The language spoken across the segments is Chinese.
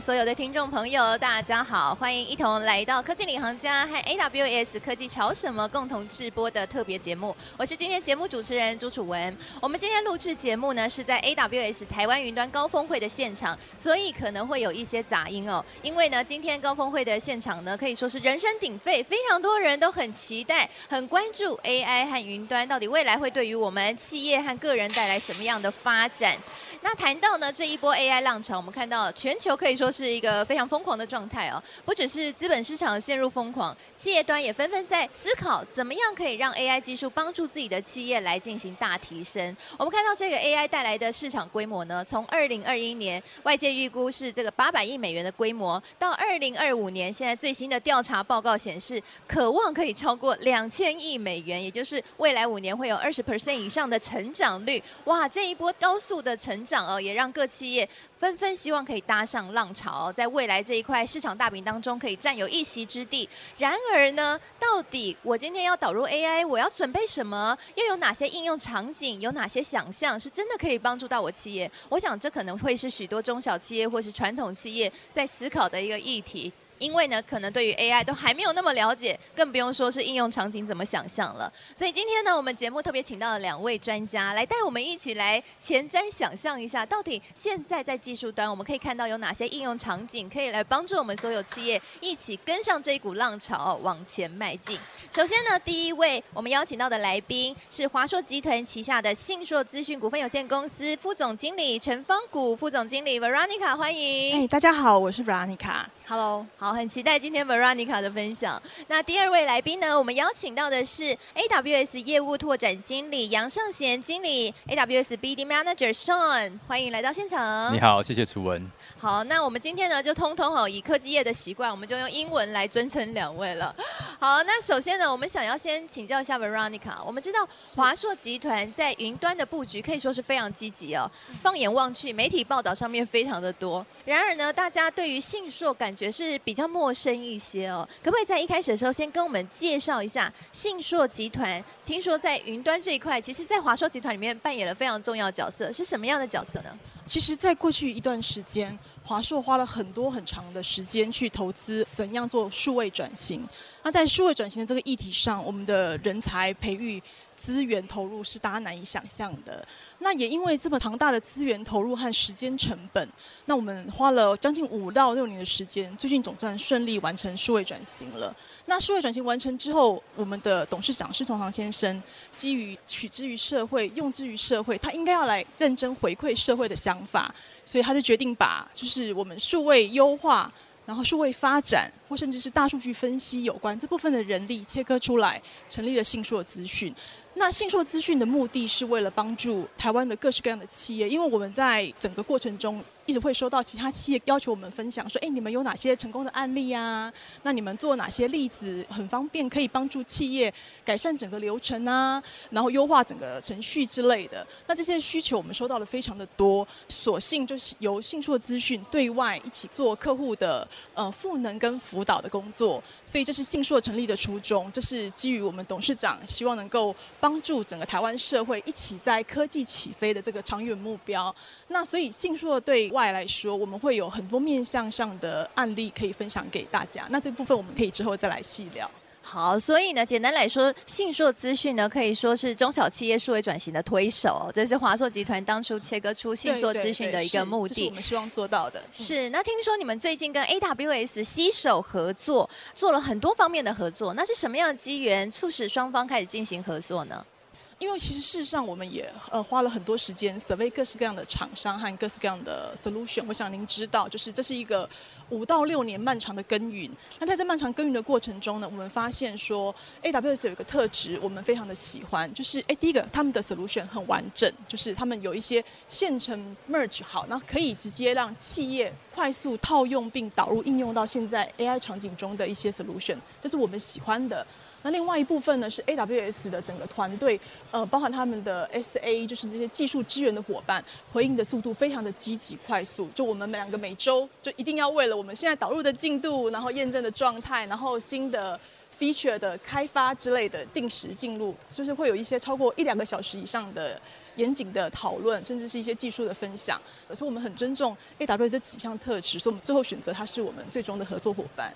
所有的听众朋友，大家好，欢迎一同来到科技领航家和 AWS 科技潮什么共同制播的特别节目。我是今天节目主持人朱楚文。我们今天录制节目呢是在 AWS 台湾云端高峰会的现场，所以可能会有一些杂音哦。因为呢，今天高峰会的现场呢可以说是人声鼎沸，非常多人都很期待、很关注 AI 和云端到底未来会对于我们企业和个人带来什么样的发展。那谈到呢这一波 AI 浪潮，我们看到全球可以说是一个非常疯狂的状态哦，不只是资本市场陷入疯狂，企业端也纷纷在思考怎么样可以让 AI 技术帮助自己的企业来进行大提升。我们看到这个 AI 带来的市场规模呢，从二零二一年外界预估是这个八百亿美元的规模，到二零二五年，现在最新的调查报告显示，可望可以超过两千亿美元，也就是未来五年会有二十 percent 以上的成长率。哇，这一波高速的成长哦，也让各企业纷纷希望可以搭上浪潮，在未来这一块市场大饼当中可以占有一席之地。然而呢，到底我今天要导入 AI，我要准备什么？又有哪些应用场景？有哪些想象是真的可以帮助到我企业？我想这可能会是许多中小企业或是传统企业在思考的一个议题。因为呢，可能对于 AI 都还没有那么了解，更不用说是应用场景怎么想象了。所以今天呢，我们节目特别请到了两位专家来带我们一起来前瞻想象一下，到底现在在技术端我们可以看到有哪些应用场景，可以来帮助我们所有企业一起跟上这一股浪潮往前迈进。首先呢，第一位我们邀请到的来宾是华硕集团旗下的信硕资讯股份有限公司副总经理陈方谷副总经理 Veronica，欢迎。哎，大家好，我是 Veronica。Hello，好，很期待今天 Veronica 的分享。那第二位来宾呢，我们邀请到的是 AWS 业务拓展经理杨尚贤经理，AWS BD Manager Sean，欢迎来到现场。你好，谢谢楚文。好，那我们今天呢，就通通哦，以科技业的习惯，我们就用英文来尊称两位了。好，那首先呢，我们想要先请教一下 Veronica，我们知道华硕集团在云端的布局可以说是非常积极哦。放眼望去，媒体报道上面非常的多。然而呢，大家对于信硕感觉是比较陌生一些哦。可不可以在一开始的时候先跟我们介绍一下信硕集团？听说在云端这一块，其实，在华硕集团里面扮演了非常重要角色，是什么样的角色呢？其实，在过去一段时间，华硕花了很多很长的时间去投资怎样做数位转型。那在数位转型的这个议题上，我们的人才培育。资源投入是大家难以想象的。那也因为这么庞大的资源投入和时间成本，那我们花了将近五到六年的时间，最近总算顺利完成数位转型了。那数位转型完成之后，我们的董事长施崇航先生基于取之于社会、用之于社会，他应该要来认真回馈社会的想法，所以他就决定把就是我们数位优化。然后数位发展或甚至是大数据分析有关这部分的人力切割出来，成立了信硕资讯。那信硕资讯的目的是为了帮助台湾的各式各样的企业，因为我们在整个过程中。一直会收到其他企业要求我们分享，说：“哎，你们有哪些成功的案例啊？那你们做哪些例子很方便，可以帮助企业改善整个流程啊，然后优化整个程序之类的。那这些需求我们收到的非常的多，索性就是由信硕资讯对外一起做客户的呃赋能跟服辅导的工作。所以这是信硕成立的初衷，这是基于我们董事长希望能够帮助整个台湾社会一起在科技起飞的这个长远目标。那所以信硕对外外来说，我们会有很多面向上的案例可以分享给大家。那这部分我们可以之后再来细聊。好，所以呢，简单来说，信硕资讯呢可以说是中小企业数位转型的推手，这是华硕集团当初切割出信硕资讯的一个目的。是我们希望做到的。是，那听说你们最近跟 AWS 携手合作，做了很多方面的合作，那是什么样的机缘促使双方开始进行合作呢？因为其实事实上，我们也呃花了很多时间 survey 各式各样的厂商和各式各样的 solution。我想您知道，就是这是一个五到六年漫长的耕耘。那在这漫长耕耘的过程中呢，我们发现说，AWS 有一个特质，我们非常的喜欢，就是哎，第一个他们的 solution 很完整，就是他们有一些现成 merge 好，那可以直接让企业快速套用并导入应用到现在 AI 场景中的一些 solution，这是我们喜欢的。那另外一部分呢是 AWS 的整个团队，呃，包含他们的 SA，就是这些技术支援的伙伴，回应的速度非常的积极快速。就我们两个每周就一定要为了我们现在导入的进度，然后验证的状态，然后新的 feature 的开发之类的定时进入，就是会有一些超过一两个小时以上的严谨的讨论，甚至是一些技术的分享。所以我们很尊重 AWS 这几项特质，所以我们最后选择它是我们最终的合作伙伴。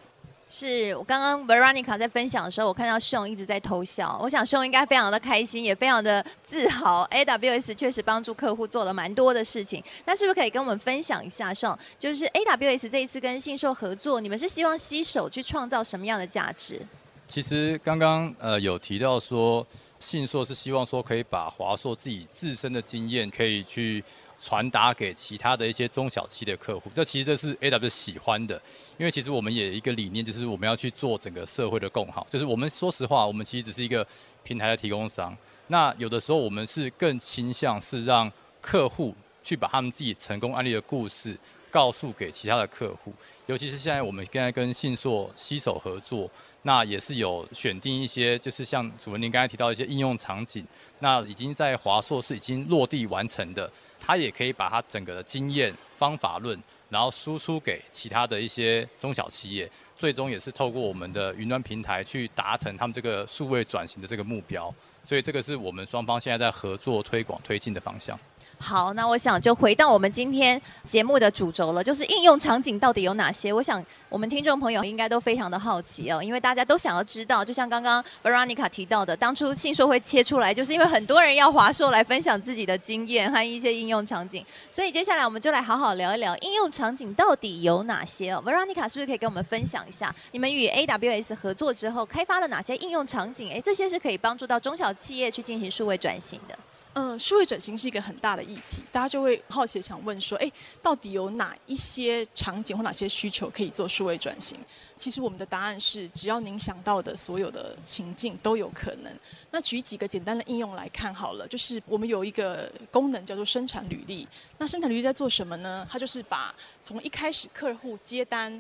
是我刚刚 Veronica 在分享的时候，我看到胜一直在偷笑。我想胜应该非常的开心，也非常的自豪。AWS 确实帮助客户做了蛮多的事情。那是不是可以跟我们分享一下胜就是 AWS 这一次跟信硕合作，你们是希望携手去创造什么样的价值？其实刚刚呃有提到说，信硕是希望说可以把华硕自己自身的经验可以去。传达给其他的一些中小企的客户，这其实这是 A W 喜欢的，因为其实我们也有一个理念，就是我们要去做整个社会的共好。就是我们说实话，我们其实只是一个平台的提供商。那有的时候我们是更倾向是让客户去把他们自己成功案例的故事告诉给其他的客户，尤其是现在我们现在跟信硕携手合作，那也是有选定一些，就是像主任您刚才提到一些应用场景，那已经在华硕是已经落地完成的。他也可以把他整个的经验、方法论，然后输出给其他的一些中小企业，最终也是透过我们的云端平台去达成他们这个数位转型的这个目标。所以这个是我们双方现在在合作推广推进的方向。好，那我想就回到我们今天节目的主轴了，就是应用场景到底有哪些？我想我们听众朋友应该都非常的好奇哦，因为大家都想要知道。就像刚刚 Veronica 提到的，当初信说会切出来，就是因为很多人要华硕来分享自己的经验和一些应用场景。所以接下来我们就来好好聊一聊应用场景到底有哪些哦。Veronica 是不是可以跟我们分享一下，你们与 AWS 合作之后开发了哪些应用场景？诶，这些是可以帮助到中小企业去进行数位转型的。嗯，数位转型是一个很大的议题，大家就会好奇想问说，哎，到底有哪一些场景或哪些需求可以做数位转型？其实我们的答案是，只要您想到的所有的情境都有可能。那举几个简单的应用来看好了，就是我们有一个功能叫做生产履历。那生产履历在做什么呢？它就是把从一开始客户接单，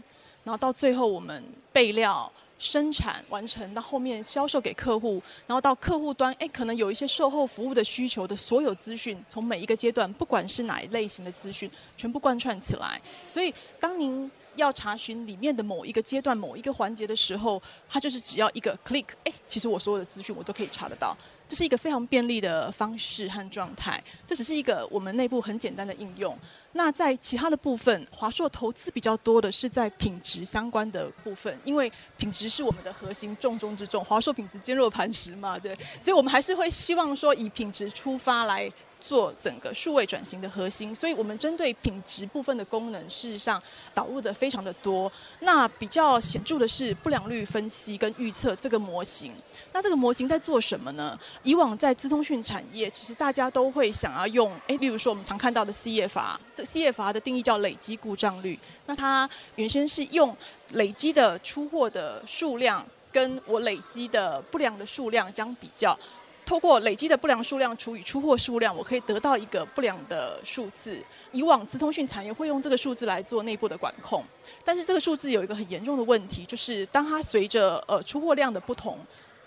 然后到最后我们备料。生产完成到后面销售给客户，然后到客户端，哎，可能有一些售后服务的需求的所有资讯，从每一个阶段，不管是哪一类型的资讯，全部贯穿起来。所以，当您要查询里面的某一个阶段、某一个环节的时候，它就是只要一个 click，哎，其实我所有的资讯我都可以查得到。这是一个非常便利的方式和状态。这只是一个我们内部很简单的应用。那在其他的部分，华硕投资比较多的是在品质相关的部分，因为品质是我们的核心重中之重。华硕品质坚若磐石嘛，对，所以我们还是会希望说以品质出发来。做整个数位转型的核心，所以我们针对品质部分的功能，事实上导入的非常的多。那比较显著的是不良率分析跟预测这个模型。那这个模型在做什么呢？以往在资通讯产业，其实大家都会想要用，诶，例如说我们常看到的 CFR，这 CFR 的定义叫累积故障率。那它原先是用累积的出货的数量跟我累积的不良的数量将比较。透过累积的不良数量除以出货数量，我可以得到一个不良的数字。以往资通讯产业会用这个数字来做内部的管控，但是这个数字有一个很严重的问题，就是当它随着呃出货量的不同。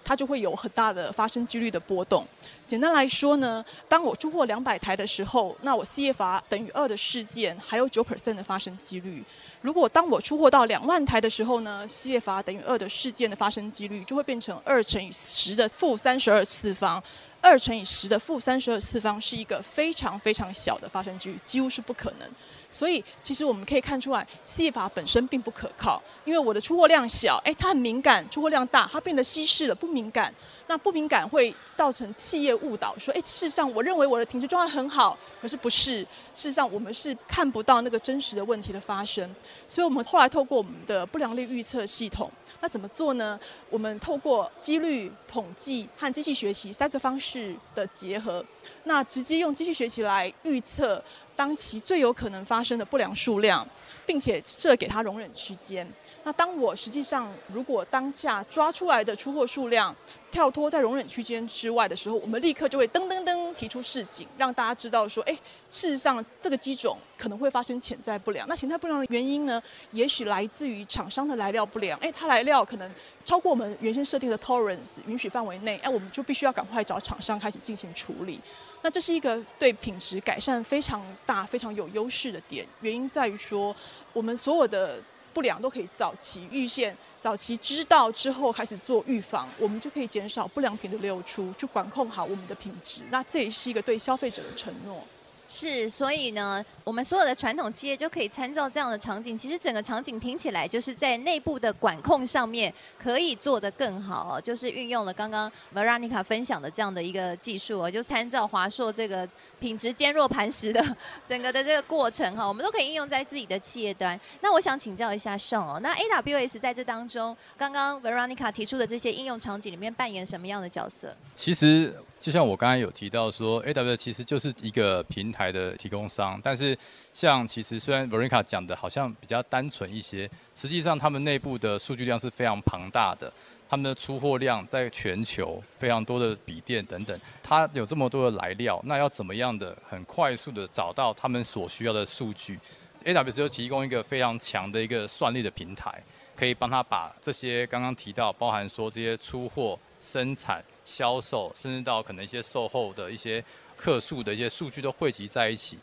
它就会有很大的发生几率的波动。简单来说呢，当我出货两百台的时候，那我 CFR 等于二的事件还有九 percent 的发生几率。如果当我出货到两万台的时候呢，CFR 等于二的事件的发生几率就会变成二乘以十的负三十二次方。二乘以十的负三十二次方是一个非常非常小的发生几率，几乎是不可能。所以，其实我们可以看出来，C 法本身并不可靠，因为我的出货量小，哎，它很敏感；出货量大，它变得稀释了，不敏感。那不敏感会造成企业误导，说，哎，事实上我认为我的品质状态很好，可是不是。事实上，我们是看不到那个真实的问题的发生。所以我们后来透过我们的不良率预测系统。那怎么做呢？我们透过几率统计和机器学习三个方式的结合，那直接用机器学习来预测当期最有可能发生的不良数量，并且设给它容忍区间。那当我实际上如果当下抓出来的出货数量跳脱在容忍区间之外的时候，我们立刻就会噔噔噔提出示警，让大家知道说，哎，事实上这个机种可能会发生潜在不良。那潜在不良的原因呢，也许来自于厂商的来料不良，哎，它来料可能超过我们原先设定的 tolerance 允许范围内，哎，我们就必须要赶快找厂商开始进行处理。那这是一个对品质改善非常大、非常有优势的点，原因在于说我们所有的。不良都可以早期预现、早期知道之后开始做预防，我们就可以减少不良品的流出，去管控好我们的品质。那这也是一个对消费者的承诺。是，所以呢，我们所有的传统企业就可以参照这样的场景。其实整个场景听起来就是在内部的管控上面可以做得更好哦，就是运用了刚刚 Veronica 分享的这样的一个技术哦，就参照华硕这个品质坚若磐石的整个的这个过程哈，我们都可以应用在自己的企业端。那我想请教一下 Sean 哦，那 AWS 在这当中，刚刚 Veronica 提出的这些应用场景里面扮演什么样的角色？其实。就像我刚才有提到说，AWS 其实就是一个平台的提供商，但是像其实虽然 Verica 讲的好像比较单纯一些，实际上他们内部的数据量是非常庞大的，他们的出货量在全球非常多的笔电等等，它有这么多的来料，那要怎么样的很快速的找到他们所需要的数据？AWS 就提供一个非常强的一个算力的平台，可以帮他把这些刚刚提到，包含说这些出货、生产。销售，甚至到可能一些售后的一些客诉的一些数据都汇集在一起，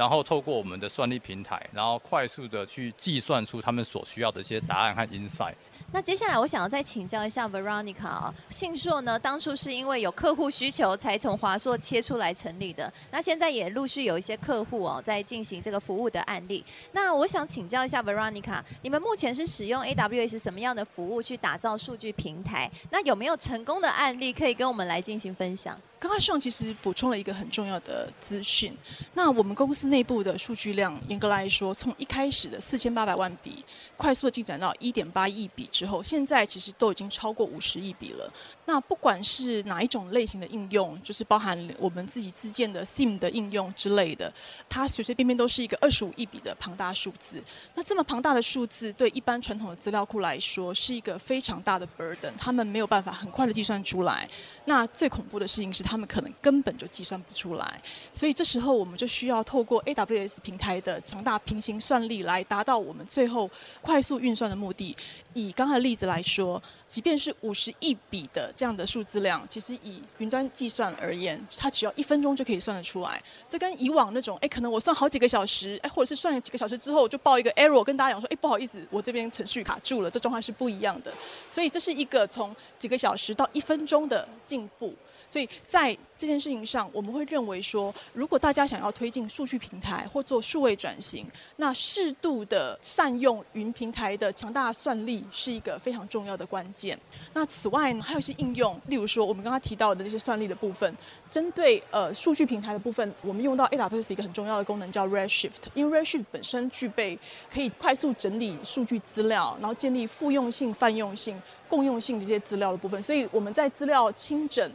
然后透过我们的算力平台，然后快速的去计算出他们所需要的一些答案和 insight。那接下来我想要再请教一下 Veronica 啊，信硕呢当初是因为有客户需求才从华硕切出来成立的，那现在也陆续有一些客户哦在进行这个服务的案例。那我想请教一下 Veronica，你们目前是使用 AWS 什么样的服务去打造数据平台？那有没有成功的案例可以跟我们来进行分享？刚才上其实补充了一个很重要的资讯。那我们公司内部的数据量，严格来说，从一开始的四千八百万笔，快速的进展到一点八亿笔之后，现在其实都已经超过五十亿笔了。那不管是哪一种类型的应用，就是包含我们自己自建的 SIM 的应用之类的，它随随便便都是一个二十五亿笔的庞大数字。那这么庞大的数字，对一般传统的资料库来说，是一个非常大的 burden，他们没有办法很快的计算出来。那最恐怖的事情是，他们可能根本就计算不出来，所以这时候我们就需要透过 AWS 平台的强大平行算力来达到我们最后快速运算的目的。以刚才例子来说，即便是五十亿笔的这样的数字量，其实以云端计算而言，它只要一分钟就可以算得出来。这跟以往那种，哎，可能我算好几个小时，哎，或者是算了几个小时之后就报一个 error，跟大家讲说，哎，不好意思，我这边程序卡住了，这状况是不一样的。所以这是一个从几个小时到一分钟的进步。所以在这件事情上，我们会认为说，如果大家想要推进数据平台或做数位转型，那适度的善用云平台的强大算力是一个非常重要的关键。那此外呢，还有一些应用，例如说我们刚刚提到的那些算力的部分，针对呃数据平台的部分，我们用到 AWS 一个很重要的功能叫 Redshift，因为 Redshift 本身具备可以快速整理数据资料，然后建立复用性、泛用性、共用性这些资料的部分，所以我们在资料清整。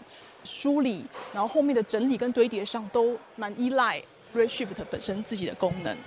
梳理，然后后面的整理跟堆叠上都蛮依赖 Redshift 本身自己的功能。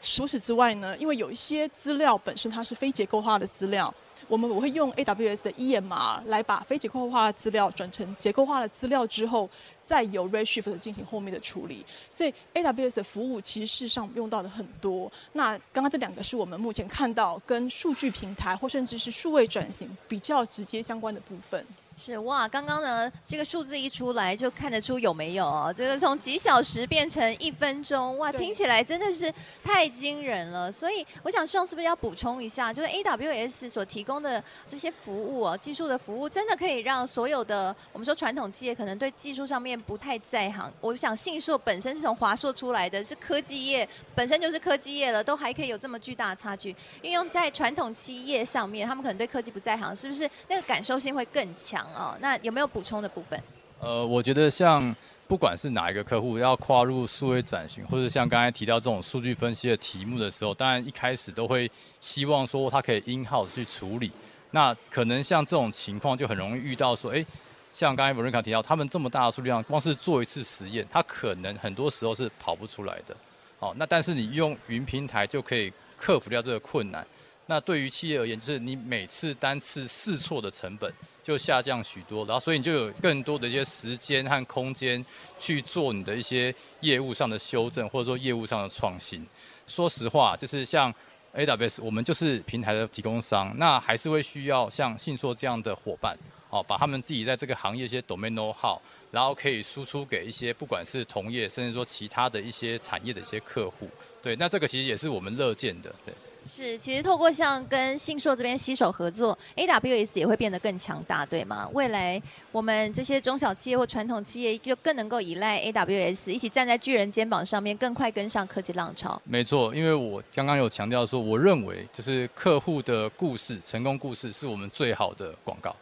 除此之外呢，因为有一些资料本身它是非结构化的资料，我们我会用 AWS 的 EMR 来把非结构化的资料转成结构化的资料之后，再由 Redshift 进行后面的处理。所以 AWS 的服务其实事实上用到的很多。那刚刚这两个是我们目前看到跟数据平台或甚至是数位转型比较直接相关的部分。是哇，刚刚呢，这个数字一出来就看得出有没有哦。这个从几小时变成一分钟，哇，听起来真的是太惊人了。所以我想，Sean 是不是要补充一下，就是 AWS 所提供的这些服务哦，技术的服务，真的可以让所有的我们说传统企业可能对技术上面不太在行。我想信硕本身是从华硕出来的，是科技业，本身就是科技业了，都还可以有这么巨大的差距。运用在传统企业上面，他们可能对科技不在行，是不是那个感受性会更强？哦，那有没有补充的部分？呃，我觉得像不管是哪一个客户要跨入数位转型，或者像刚才提到这种数据分析的题目的时候，当然一开始都会希望说他可以 in house 去处理。那可能像这种情况就很容易遇到说，哎，像刚才 Veronica 提到，他们这么大的数据量，光是做一次实验，他可能很多时候是跑不出来的。好，那但是你用云平台就可以克服掉这个困难。那对于企业而言，就是你每次单次试错的成本就下降许多，然后所以你就有更多的一些时间和空间去做你的一些业务上的修正，或者说业务上的创新。说实话，就是像 AWS，我们就是平台的提供商，那还是会需要像信硕这样的伙伴，哦，把他们自己在这个行业一些 domain know-how，然后可以输出给一些不管是同业，甚至说其他的一些产业的一些客户。对，那这个其实也是我们乐见的，对。是，其实透过像跟信硕这边携手合作，AWS 也会变得更强大，对吗？未来我们这些中小企业或传统企业就更能够依赖 AWS，一起站在巨人肩膀上面，更快跟上科技浪潮。没错，因为我刚刚有强调说，我认为就是客户的故事、成功故事是我们最好的广告。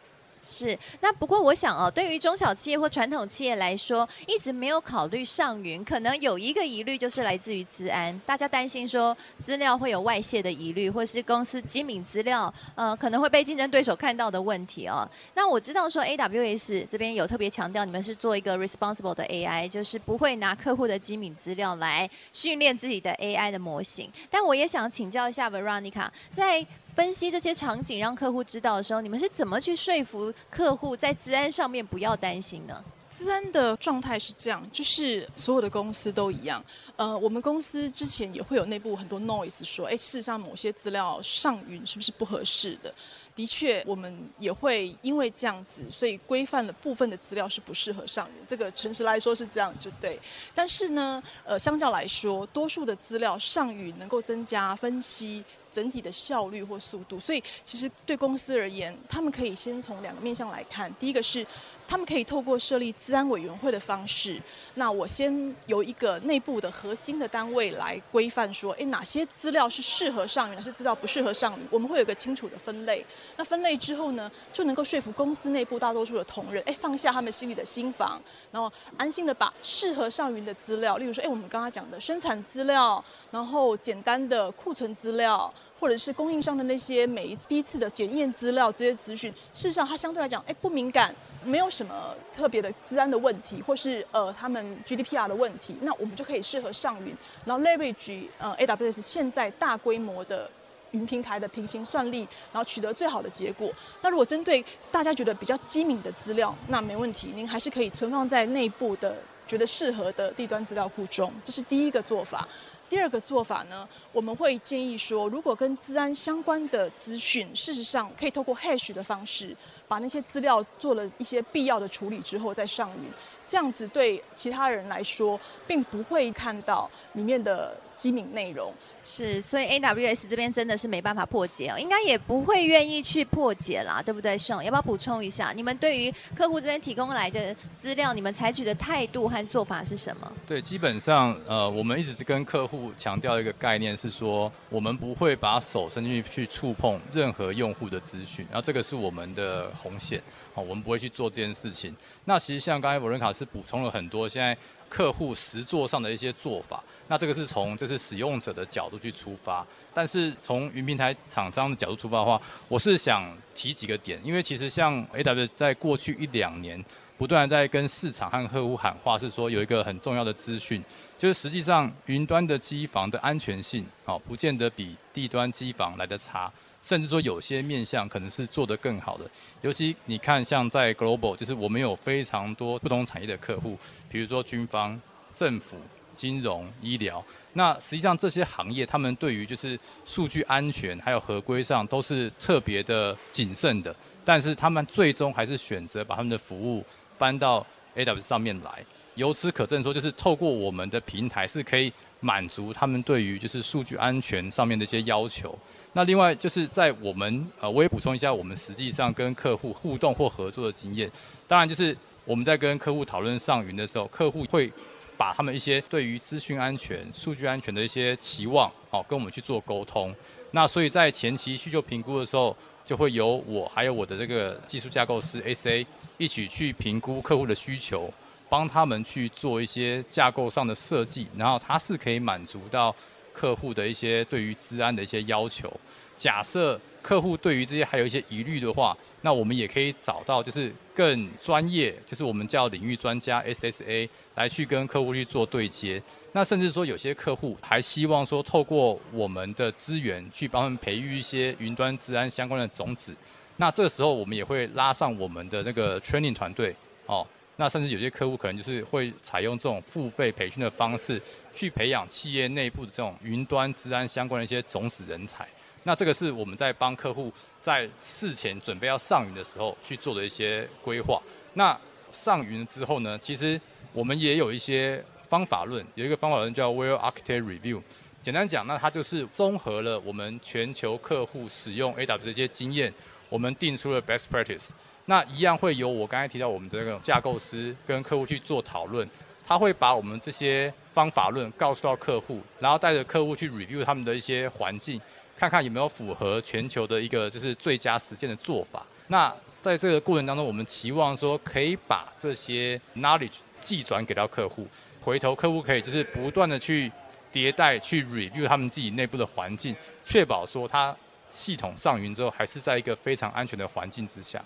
是，那不过我想哦，对于中小企业或传统企业来说，一直没有考虑上云，可能有一个疑虑就是来自于资安，大家担心说资料会有外泄的疑虑，或是公司机敏资料呃可能会被竞争对手看到的问题哦。那我知道说 AWS 这边有特别强调，你们是做一个 responsible 的 AI，就是不会拿客户的机敏资料来训练自己的 AI 的模型。但我也想请教一下 Veronica，在分析这些场景，让客户知道的时候，你们是怎么去说服客户在资安上面不要担心呢？资安的状态是这样，就是所有的公司都一样。呃，我们公司之前也会有内部很多 noise 说，哎，事实上某些资料上云是不是不合适的？的确，我们也会因为这样子，所以规范了部分的资料是不适合上云。这个诚实来说是这样，就对。但是呢，呃，相较来说，多数的资料上云能够增加分析。整体的效率或速度，所以其实对公司而言，他们可以先从两个面向来看。第一个是，他们可以透过设立资安委员会的方式，那我先由一个内部的核心的单位来规范说，诶，哪些资料是适合上云，哪些资料不适合上云，我们会有个清楚的分类。那分类之后呢，就能够说服公司内部大多数的同仁，诶，放下他们心里的心防，然后安心的把适合上云的资料，例如说，诶，我们刚刚讲的生产资料，然后简单的库存资料。或者是供应商的那些每一批次的检验资料这些资讯，事实上它相对来讲，哎，不敏感，没有什么特别的资安的问题，或是呃他们 GDPR 的问题，那我们就可以适合上云，然后 leverage 呃 AWS 现在大规模的云平台的平行算力，然后取得最好的结果。那如果针对大家觉得比较机敏的资料，那没问题，您还是可以存放在内部的觉得适合的地端资料库中，这是第一个做法。第二个做法呢，我们会建议说，如果跟治安相关的资讯，事实上可以透过 hash 的方式，把那些资料做了一些必要的处理之后再上云，这样子对其他人来说，并不会看到里面的机敏内容。是，所以 AWS 这边真的是没办法破解哦，应该也不会愿意去破解啦，对不对？盛，要不要补充一下？你们对于客户这边提供来的资料，你们采取的态度和做法是什么？对，基本上呃，我们一直是跟客户强调一个概念，是说我们不会把手伸进去去触碰任何用户的资讯，然后这个是我们的红线，哦，我们不会去做这件事情。那其实像刚才 Veronica 是补充了很多现在客户实作上的一些做法。那这个是从就是使用者的角度去出发，但是从云平台厂商的角度出发的话，我是想提几个点，因为其实像 AWS 在过去一两年不断在跟市场和客户喊话，是说有一个很重要的资讯，就是实际上云端的机房的安全性，哦，不见得比地端机房来得差，甚至说有些面向可能是做得更好的。尤其你看，像在 Global，就是我们有非常多不同产业的客户，比如说军方、政府。金融、医疗，那实际上这些行业，他们对于就是数据安全还有合规上都是特别的谨慎的，但是他们最终还是选择把他们的服务搬到 AWS 上面来。由此可证说，就是透过我们的平台是可以满足他们对于就是数据安全上面的一些要求。那另外就是在我们呃，我也补充一下，我们实际上跟客户互动或合作的经验，当然就是我们在跟客户讨论上云的时候，客户会。把他们一些对于资讯安全、数据安全的一些期望，好，跟我们去做沟通。那所以在前期需求评估的时候，就会由我还有我的这个技术架构师 SA 一起去评估客户的需求，帮他们去做一些架构上的设计，然后它是可以满足到客户的一些对于资安的一些要求。假设客户对于这些还有一些疑虑的话，那我们也可以找到就是更专业，就是我们叫领域专家 SSA 来去跟客户去做对接。那甚至说有些客户还希望说透过我们的资源去帮他们培育一些云端治安相关的种子。那这时候我们也会拉上我们的那个 training 团队哦。那甚至有些客户可能就是会采用这种付费培训的方式去培养企业内部的这种云端治安相关的一些种子人才。那这个是我们在帮客户在事前准备要上云的时候去做的一些规划。那上云之后呢，其实我们也有一些方法论，有一个方法论叫 Well Architect Review。简单讲，那它就是综合了我们全球客户使用 AWS 这些经验，我们定出了 Best Practice。那一样会由我刚才提到我们的这个架构师跟客户去做讨论，他会把我们这些方法论告诉到客户，然后带着客户去 review 他们的一些环境。看看有没有符合全球的一个就是最佳实践的做法。那在这个过程当中，我们期望说可以把这些 knowledge 寄转给到客户，回头客户可以就是不断的去迭代、去 review 他们自己内部的环境，确保说他系统上云之后还是在一个非常安全的环境之下。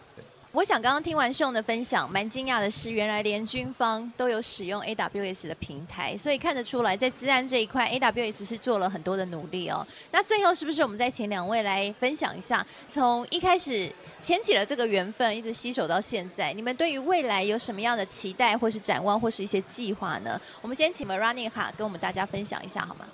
我想刚刚听完秀的分享，蛮惊讶的是，原来连军方都有使用 AWS 的平台，所以看得出来，在治安这一块，AWS 是做了很多的努力哦。那最后是不是我们再请两位来分享一下，从一开始牵起了这个缘分，一直携手到现在，你们对于未来有什么样的期待，或是展望，或是一些计划呢？我们先请 Veronica 跟我们大家分享一下好吗？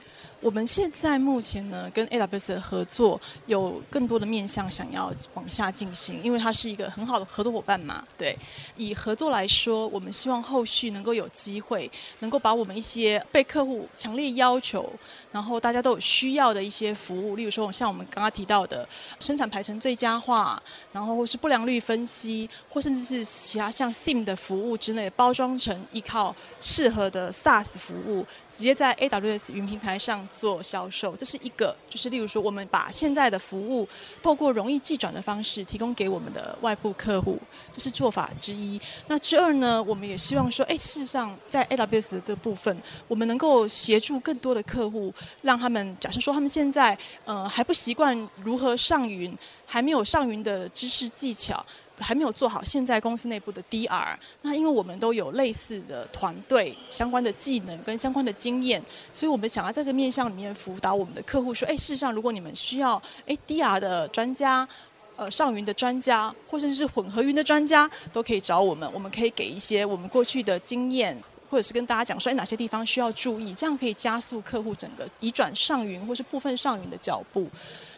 我们现在目前呢，跟 AWS 的合作有更多的面向想要往下进行，因为它是一个很好的合作伙伴嘛。对，以合作来说，我们希望后续能够有机会，能够把我们一些被客户强烈要求，然后大家都有需要的一些服务，例如说像我们刚刚提到的生产排程最佳化，然后或是不良率分析，或甚至是其他像 Sim 的服务之类，包装成依靠适合的 SaaS 服务，直接在 AWS 云平台上。做销售，这是一个，就是例如说，我们把现在的服务透过容易寄转的方式提供给我们的外部客户，这是做法之一。那之二呢，我们也希望说，哎，事实上在 AWS 的这部分，我们能够协助更多的客户，让他们假设说他们现在呃还不习惯如何上云，还没有上云的知识技巧。还没有做好现在公司内部的 DR，那因为我们都有类似的团队、相关的技能跟相关的经验，所以我们想要在这个面向里面辅导我们的客户说：哎，事实上，如果你们需要哎 DR 的专家，呃上云的专家，或者是混合云的专家，都可以找我们，我们可以给一些我们过去的经验，或者是跟大家讲说，哎哪些地方需要注意，这样可以加速客户整个移转上云或是部分上云的脚步。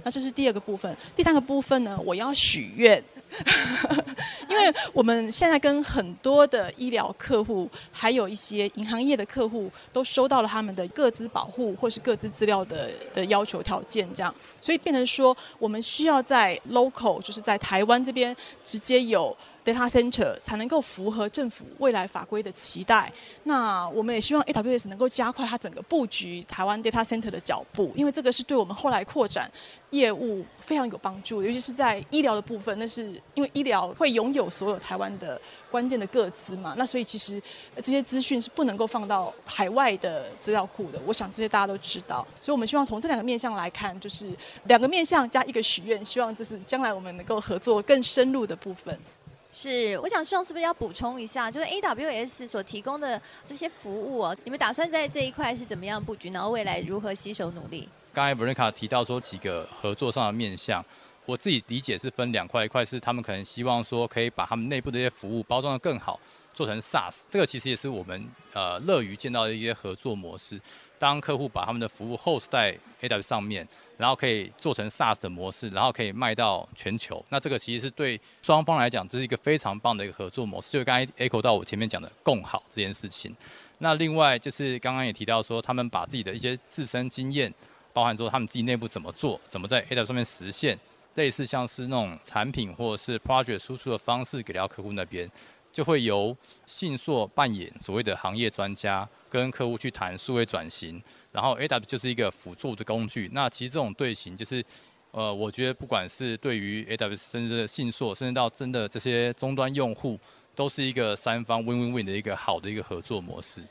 那这是第二个部分，第三个部分呢，我要许愿。因为我们现在跟很多的医疗客户，还有一些银行业的客户，都收到了他们的各自保护或是各自资料的的要求条件，这样，所以变成说，我们需要在 local，就是在台湾这边直接有。Data Center 才能够符合政府未来法规的期待。那我们也希望 AWS 能够加快它整个布局台湾 Data Center 的脚步，因为这个是对我们后来扩展业务非常有帮助，尤其是在医疗的部分。那是因为医疗会拥有所有台湾的关键的个资嘛，那所以其实这些资讯是不能够放到海外的资料库的。我想这些大家都知道，所以我们希望从这两个面向来看，就是两个面向加一个许愿，希望这是将来我们能够合作更深入的部分。是，我想秀是不是要补充一下，就是 AWS 所提供的这些服务哦，你们打算在这一块是怎么样布局，然后未来如何携手努力？刚才 Veronica 提到说几个合作上的面向，我自己理解是分两块，一块是他们可能希望说可以把他们内部的一些服务包装得更好，做成 SaaS，这个其实也是我们呃乐于见到的一些合作模式。当客户把他们的服务 host 在 AWS 上面，然后可以做成 SaaS 的模式，然后可以卖到全球。那这个其实是对双方来讲，这是一个非常棒的一个合作模式。就刚才 echo 到我前面讲的共好这件事情。那另外就是刚刚也提到说，他们把自己的一些自身经验，包含说他们自己内部怎么做，怎么在 AWS 上面实现，类似像是那种产品或者是 project 输出的方式给到客户那边，就会由信硕扮演所谓的行业专家。跟客户去谈数位转型，然后 A W 就是一个辅助的工具。那其实这种队形就是，呃，我觉得不管是对于 A W，甚至信硕，甚至到真的这些终端用户，都是一个三方 win-win-win 的一个好的一个合作模式。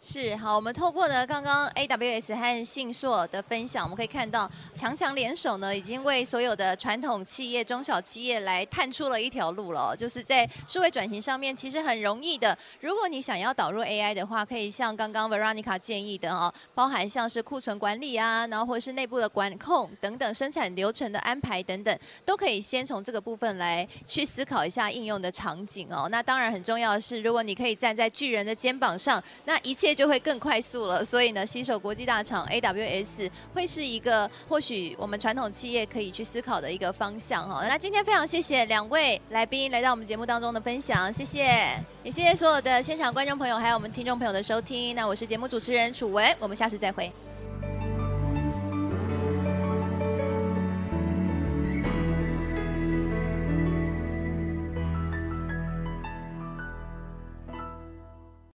是好，我们透过呢刚刚 AWS 和信硕的分享，我们可以看到强强联手呢，已经为所有的传统企业、中小企业来探出了一条路了。就是在数位转型上面，其实很容易的。如果你想要导入 AI 的话，可以像刚刚 Veronica 建议的哦，包含像是库存管理啊，然后或者是内部的管控等等，生产流程的安排等等，都可以先从这个部分来去思考一下应用的场景哦。那当然很重要的是，如果你可以站在巨人的肩膀上，那一切就会更快速了。所以呢，携手国际大厂 AWS 会是一个或许我们传统企业可以去思考的一个方向哈。那今天非常谢谢两位来宾来到我们节目当中的分享，谢谢，也谢谢所有的现场观众朋友还有我们听众朋友的收听。那我是节目主持人楚文，我们下次再会。